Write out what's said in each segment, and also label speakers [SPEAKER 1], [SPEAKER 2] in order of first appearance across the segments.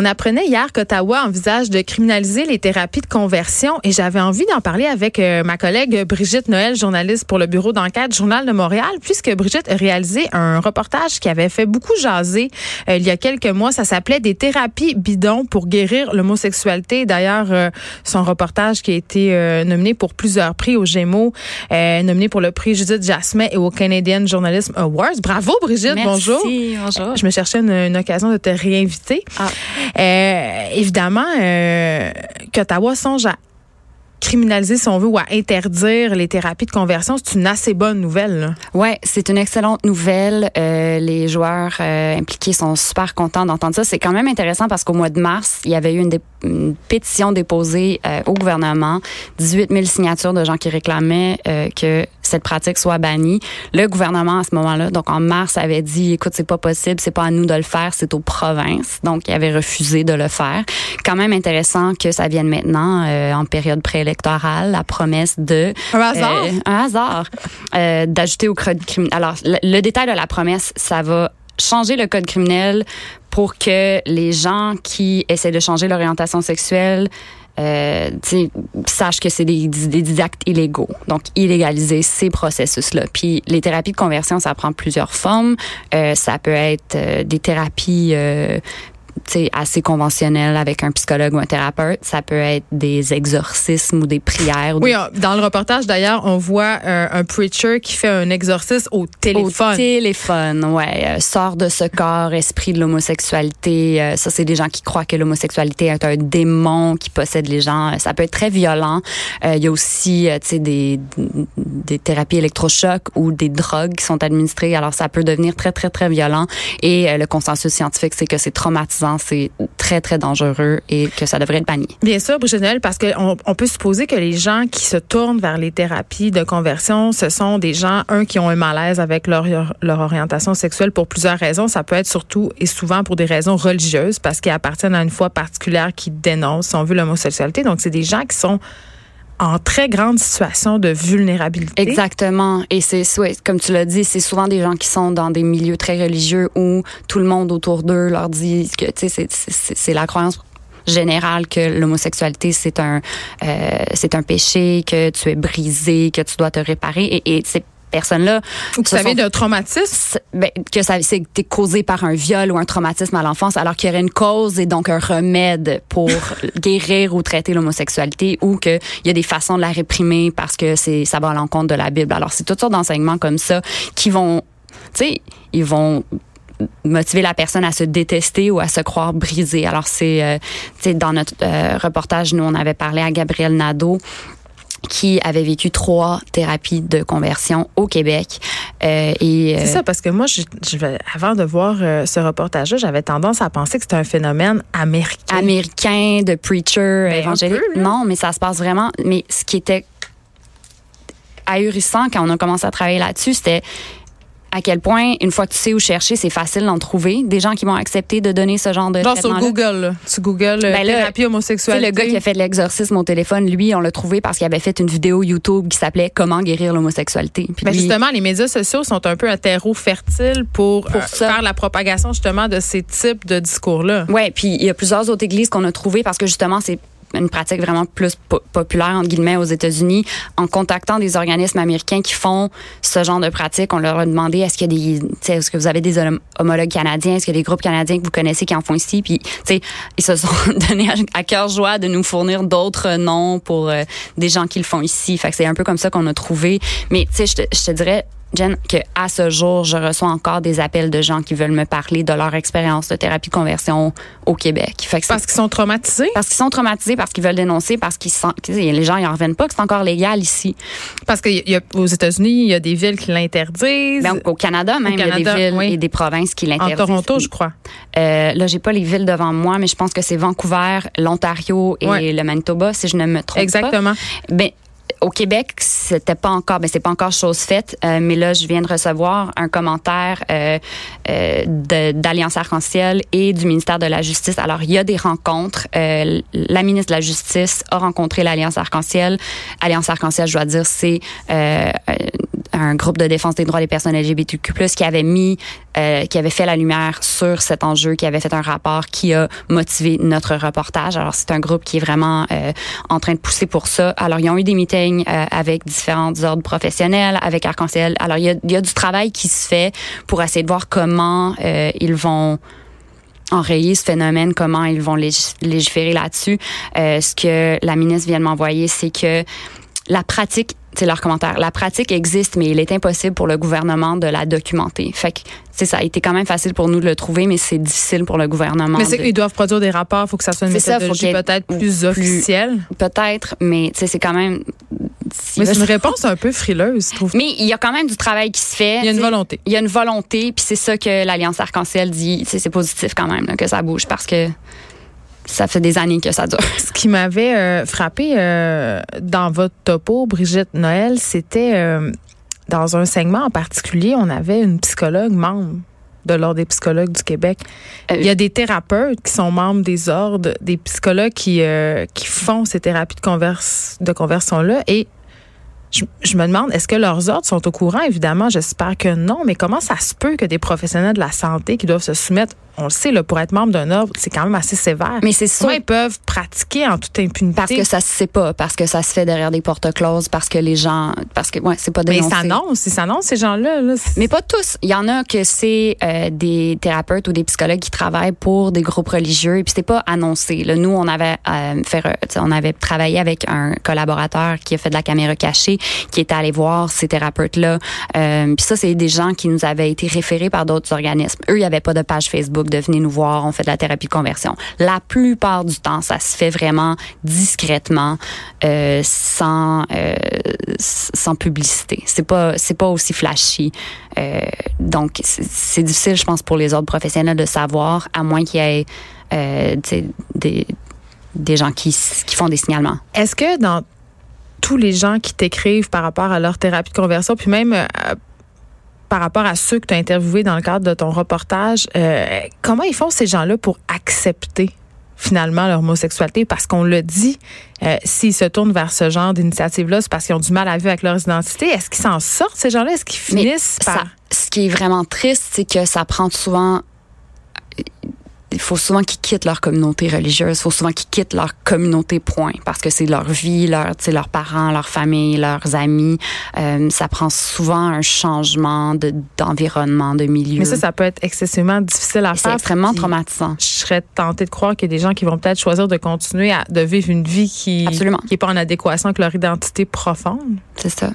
[SPEAKER 1] On apprenait hier qu'Ottawa envisage de criminaliser les thérapies de conversion et j'avais envie d'en parler avec euh, ma collègue Brigitte Noël, journaliste pour le bureau d'enquête Journal de Montréal, puisque Brigitte a réalisé un reportage qui avait fait beaucoup jaser euh, il y a quelques mois. Ça s'appelait Des thérapies bidons pour guérir l'homosexualité. D'ailleurs, euh, son reportage qui a été nominé pour plusieurs prix aux Gémeaux, nominé pour le prix Judith Jasmin et au Canadian Journalism Awards. Bravo Brigitte,
[SPEAKER 2] Merci,
[SPEAKER 1] bonjour.
[SPEAKER 2] bonjour.
[SPEAKER 1] Je me cherchais une, une occasion de te réinviter.
[SPEAKER 2] Ah.
[SPEAKER 1] Euh, évidemment, euh, qu'Ottawa songe à criminaliser, si on veut, ou à interdire les thérapies de conversion, c'est une assez bonne nouvelle.
[SPEAKER 2] Ouais, c'est une excellente nouvelle. Euh, les joueurs euh, impliqués sont super contents d'entendre ça. C'est quand même intéressant parce qu'au mois de mars, il y avait eu une, une pétition déposée euh, au gouvernement, 18 000 signatures de gens qui réclamaient euh, que cette pratique soit bannie. Le gouvernement à ce moment-là, donc en mars, avait dit, écoute, c'est pas possible, c'est pas à nous de le faire, c'est aux provinces. Donc, il avait refusé de le faire. Quand même intéressant que ça vienne maintenant euh, en période la promesse de
[SPEAKER 1] Un hasard?
[SPEAKER 2] euh, un hasard euh, d'ajouter au code criminel. Alors, le, le détail de la promesse, ça va changer le code criminel pour que les gens qui essaient de changer l'orientation sexuelle euh, sachent que c'est des, des, des actes illégaux. Donc, illégaliser ces processus-là. Puis, les thérapies de conversion, ça prend plusieurs formes. Euh, ça peut être euh, des thérapies assez conventionnelles avec un psychologue ou un thérapeute. Ça peut être des exorcismes ou des prières. Ou
[SPEAKER 1] Oui,
[SPEAKER 2] des
[SPEAKER 1] dans le reportage, d'ailleurs, on voit euh, un preacher qui fait un exorcisme au téléphone.
[SPEAKER 2] Au téléphone, ouais. Euh, sort de ce corps, esprit de l'homosexualité. Euh, ça, c'est des gens qui croient que l'homosexualité est un démon qui possède les gens. Ça peut être très violent. Il y a aussi, tu sais, des, des thérapies électrochocs ou des drogues qui sont administrées. Alors, ça peut devenir très, très, très violent. Et le consensus scientifique, c'est que c'est traumatisant, c'est très, très dangereux et que ça devrait être banni.
[SPEAKER 1] Bien sûr, Brigitte Noël, parce qu'on on peut supposer que les gens qui se tournent vers les thérapies de conversion, ce sont des gens, un, qui ont un malaise avec leur, orientation sexuelle pour plusieurs raisons. Ça peut être surtout et souvent pour des raisons religieuses, parce qu'ils appartiennent à une foi particulière qui dénonce, on veut, l'homosexualité. Donc, c'est des gens qui sont en très grande situation de vulnérabilité.
[SPEAKER 2] Exactement. Et c'est, ouais, comme tu l'as dit, c'est souvent des gens qui sont dans des milieux très religieux où tout le monde autour d'eux leur dit que, tu sais, c'est, c'est, c'est la croyance générale que l'homosexualité c'est un euh, c'est un péché que tu es brisé que tu dois te réparer et, et ces personnes là
[SPEAKER 1] Ou que ça vient d'un traumatisme?
[SPEAKER 2] ben, que ça t'es causé par un viol ou un traumatisme à l'enfance, alors qu'il y aurait une cause et donc un remède pour guérir ou traiter l'homosexualité, ou qu'il y a des façons de la réprimer parce que c'est ça va à l'encontre de la Bible. Alors c'est toutes sortes d'enseignements comme ça qui vont, tu sais, ils vont motiver la personne à se détester ou à se croire brisée. Alors c'est, euh, tu sais, dans notre euh, reportage, nous on avait parlé à Gabriel Nadeau qui avait vécu trois thérapies de conversion au Québec. Euh, et,
[SPEAKER 1] C'est
[SPEAKER 2] euh,
[SPEAKER 1] ça, parce que moi, je, je vais- avant de voir euh, ce reportage-là, j'avais tendance à penser que c'était un phénomène américain.
[SPEAKER 2] américain de preacher
[SPEAKER 1] Ben,
[SPEAKER 2] évangélique.
[SPEAKER 1] peu.
[SPEAKER 2] Non, mais ça se passe vraiment. Mais ce qui était ahurissant quand on a commencé à travailler là-dessus, c'était à quel point, une fois que tu sais où chercher, c'est facile d'en trouver. Des gens qui vont accepter de donner ce genre de
[SPEAKER 1] Genre sur. Google, là. tu Google euh,
[SPEAKER 2] Ben
[SPEAKER 1] thérapie homosexualité.
[SPEAKER 2] le gars qui a fait l'exorcisme au téléphone, lui, on l'a trouvé parce qu'il avait fait une vidéo YouTube qui s'appelait Comment guérir l'homosexualité.
[SPEAKER 1] Ben
[SPEAKER 2] lui-
[SPEAKER 1] justement, les médias sociaux sont un peu un terreau fertile pour,
[SPEAKER 2] Pour
[SPEAKER 1] euh, faire la propagation justement de ces types de discours-là.
[SPEAKER 2] Ouais, puis il y a plusieurs autres églises qu'on a trouvées parce que justement c'est une pratique vraiment plus po- populaire entre guillemets aux États-Unis en contactant des organismes américains qui font ce genre de pratique on leur a demandé est-ce que vous avez des hom- homologues canadiens est-ce qu'il y a des groupes canadiens que vous connaissez qui en font ici? Puis tu sais ils se sont donnés à, cœur joie de nous fournir d'autres noms pour euh, des gens qui le font ici. Fait que c'est un peu comme ça qu'on a trouvé. Mais tu sais je te dirais Jen, que à ce jour, je reçois encore des appels de gens qui veulent me parler de leur expérience de thérapie de conversion au Québec. Fait que c'est-
[SPEAKER 1] Parce qu'ils sont traumatisés?
[SPEAKER 2] parce qu'ils sont traumatisés, parce qu'ils veulent dénoncer, parce qu'ils sais, les gens ils en reviennent pas que c'est encore légal ici.
[SPEAKER 1] Parce qu'aux États-Unis, il y a des villes qui l'interdisent.
[SPEAKER 2] Donc au Canada même, il y a des villes
[SPEAKER 1] oui.
[SPEAKER 2] et des provinces qui
[SPEAKER 1] en
[SPEAKER 2] l'interdisent.
[SPEAKER 1] Toronto, je crois.
[SPEAKER 2] Euh, là, j'ai pas les villes devant moi, mais je pense que c'est Vancouver, l'Ontario et
[SPEAKER 1] Ouais.
[SPEAKER 2] le Manitoba, si je ne me trompe pas.
[SPEAKER 1] Exactement.
[SPEAKER 2] Ben, au Québec, c'était pas encore, ben c'est pas encore chose faite, euh, mais là, je viens de recevoir un commentaire euh, euh, d'Alliance Arc-en-Ciel et du ministère de la Justice. Alors, il y a des rencontres. Euh, la ministre de la Justice a rencontré l'Alliance Arc-en-Ciel. Alliance Arc-en-Ciel, je dois dire, c'est euh, un groupe de défense des droits des personnes LGBTQ+, qui avait mis, euh, qui avait fait la lumière sur cet enjeu, qui avait fait un rapport qui a motivé notre reportage. Alors, c'est un groupe qui est vraiment euh, en train de pousser pour ça. Alors, ils ont eu des meetings euh, avec différents ordres professionnels, avec Arc-en-Ciel. Alors, il y, a, y a du travail qui se fait pour essayer de voir comment euh, ils vont enrayer ce phénomène, comment ils vont légiférer là-dessus. Euh, ce que la ministre vient de m'envoyer, c'est que la pratique, c'est leur commentaire, la pratique existe, mais il est impossible pour le gouvernement de la documenter. Fait que, c'est ça a été quand même facile pour nous de le trouver, mais c'est difficile pour le gouvernement.
[SPEAKER 1] Mais c'est
[SPEAKER 2] de-
[SPEAKER 1] qu'ils doivent produire des rapports, il faut que ça soit une
[SPEAKER 2] C'est ça, faut
[SPEAKER 1] méthodologie peut-être plus,
[SPEAKER 2] plus-
[SPEAKER 1] officielle.
[SPEAKER 2] Peut-être, mais c'est quand même.
[SPEAKER 1] Mais c'est une réponse un peu frileuse, je trouve.
[SPEAKER 2] Mais il y a quand même du travail qui se fait.
[SPEAKER 1] Il y a une volonté.
[SPEAKER 2] Il y a une volonté, puis c'est ça que l'Alliance Arc-en-Ciel dit. C'est positif quand même là, que ça bouge parce que ça fait des années que ça dure.
[SPEAKER 1] Ce qui m'avait euh, frappé euh, dans votre topo, Brigitte Noël, c'était euh, dans un segment en particulier, on avait une psychologue membre de l'Ordre des psychologues du Québec. Il y a des thérapeutes qui sont membres des ordres, des psychologues qui, qui font ces thérapies de, converse, de conversion-là. Et je, je me demande, est-ce que leurs ordres sont au courant? Évidemment, j'espère que non, mais comment ça se peut que des professionnels de la santé qui doivent se soumettre, on le sait, là, pour être membre d'un ordre, c'est quand même assez sévère.
[SPEAKER 2] Mais c'est sûr.
[SPEAKER 1] Ils peuvent pratiquer en toute impunité?
[SPEAKER 2] Parce que ça se sait pas, parce que ça se fait derrière des portes closes, parce que les gens, parce que ouais, c'est pas
[SPEAKER 1] mais
[SPEAKER 2] dénoncé.
[SPEAKER 1] ils s'annoncent, ils s'annoncent, ces gens-là. Là.
[SPEAKER 2] Mais pas tous. Il y en a que c'est euh, des thérapeutes ou des psychologues qui travaillent pour des groupes religieux et puis c'est pas annoncé. Là, nous, on avait euh, fait, on avait travaillé avec un collaborateur qui a fait de la caméra cachée, qui était allé voir ces thérapeutes-là. Euh, puis ça, c'est des gens qui nous avaient été référés par d'autres organismes. Eux, il y avait pas de page Facebook de venez nous voir, on fait de la thérapie de conversion. La plupart du temps, ça se fait vraiment discrètement, euh, sans euh, sans publicité. C'est pas c'est pas aussi flashy. Euh, donc c'est- difficile, je pense, pour les autres professionnels de savoir, à moins qu'il y ait des des gens qui qui font des signalements.
[SPEAKER 1] Est-ce que dans tous les gens qui t'écrivent par rapport à leur thérapie de conversion, puis même par rapport à ceux que tu as interviewés dans le cadre de ton reportage, euh, comment ils font ces gens-là pour accepter finalement leur homosexualité? Parce qu'on le dit, euh, s'ils se tournent vers ce genre d'initiative-là, c'est parce qu'ils ont du mal à vivre avec leur identité. Est-ce qu'ils s'en sortent, ces gens-là? Est-ce qu'ils
[SPEAKER 2] Mais
[SPEAKER 1] finissent par...
[SPEAKER 2] Ça, ce qui est vraiment triste, c'est que ça prend souvent. Il faut souvent qu'ils quittent leur communauté religieuse. Il faut souvent qu'ils quittent leur communauté, point. Parce que c'est leur vie, leur, leurs parents, leur famille, leurs amis. Euh, ça prend souvent un changement de, d'environnement, de milieu.
[SPEAKER 1] Mais ça, ça peut être excessivement difficile à
[SPEAKER 2] c'est
[SPEAKER 1] faire.
[SPEAKER 2] extrêmement
[SPEAKER 1] puis
[SPEAKER 2] traumatisant.
[SPEAKER 1] Je serais tentée de croire qu'il y a des gens qui vont peut-être choisir de continuer à de vivre une vie qui
[SPEAKER 2] Absolument.
[SPEAKER 1] qui pas en adéquation avec leur identité profonde.
[SPEAKER 2] C'est ça.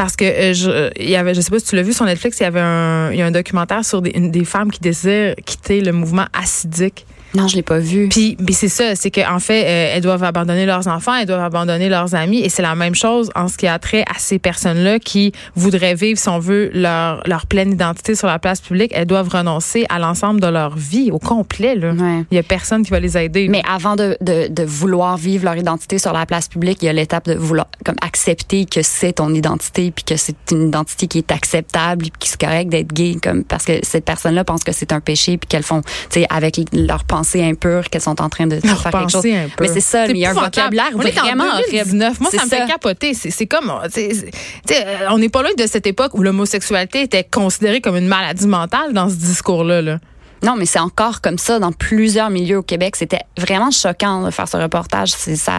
[SPEAKER 1] Parce que euh, je, euh, il y avait, je sais pas si tu l'as vu sur Netflix, il y avait un, il y a un documentaire sur des, des femmes qui désirent quitter le mouvement acidique.
[SPEAKER 2] Non, je l'ai pas vu.
[SPEAKER 1] Puis, c'est ça, c'est qu'en fait, euh, elles doivent abandonner leurs enfants, elles doivent abandonner leurs amis, et c'est la même chose en ce qui a trait à ces personnes-là qui voudraient vivre, si on veut, leur, leur pleine identité sur la place publique. Elles doivent renoncer à l'ensemble de leur vie au complet. Là.
[SPEAKER 2] Ouais.
[SPEAKER 1] Il y a personne qui va les aider.
[SPEAKER 2] Mais avant de, de, de vouloir vivre leur identité sur la place publique, il y a l'étape de vouloir comme accepter que c'est ton identité puis que c'est une identité qui est acceptable puis que c'est correct d'être gay comme parce que cette personne-là pense que c'est un péché puis qu'elles font tu sais avec leur pensée impure qu'elles sont en train de faire quelque chose.
[SPEAKER 1] penser un peu.
[SPEAKER 2] Mais c'est ça, il y a un vocabulaire
[SPEAKER 1] On est en
[SPEAKER 2] vraiment horrible.
[SPEAKER 1] 2019. Moi, ça me fait capoter. C'est c'est comme, euh, on n'est pas loin de cette époque où l'homosexualité était considérée comme une maladie mentale dans ce discours-là. Là.
[SPEAKER 2] Non, mais c'est encore comme ça dans plusieurs milieux au Québec. C'était vraiment choquant de faire ce reportage. C'est ça,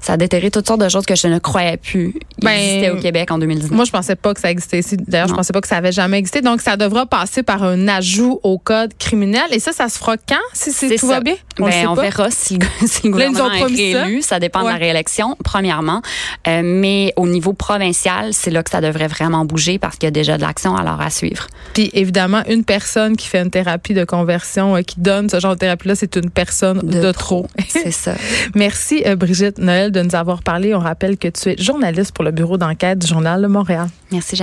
[SPEAKER 2] ça a déterré toutes sortes de choses que je ne croyais plus
[SPEAKER 1] Ben,
[SPEAKER 2] exister au Québec en 2019.
[SPEAKER 1] Moi, je pensais pas que ça existait ici. D'ailleurs, je pensais pas que ça avait jamais existé. Donc, ça devra passer par un ajout au code criminel. Et ça, ça se fera quand, si tout
[SPEAKER 2] ça.
[SPEAKER 1] va bien? On
[SPEAKER 2] Ben, on verra si le, si le gouvernement est
[SPEAKER 1] promis ça.
[SPEAKER 2] réélu. Ça, dépend de la réélection, premièrement. Euh, mais au niveau provincial, c'est là que ça devrait vraiment bouger parce qu'il y a déjà de l'action alors à suivre.
[SPEAKER 1] Puis, évidemment, une personne qui fait une thérapie de conversion, euh, qui donne ce genre de thérapie-là, c'est une personne de,
[SPEAKER 2] De
[SPEAKER 1] trop.
[SPEAKER 2] C'est ça.
[SPEAKER 1] Merci, euh, Brigitte De nous avoir parlé. On rappelle que tu es journaliste pour le bureau d'enquête du Journal de Montréal.
[SPEAKER 2] Merci,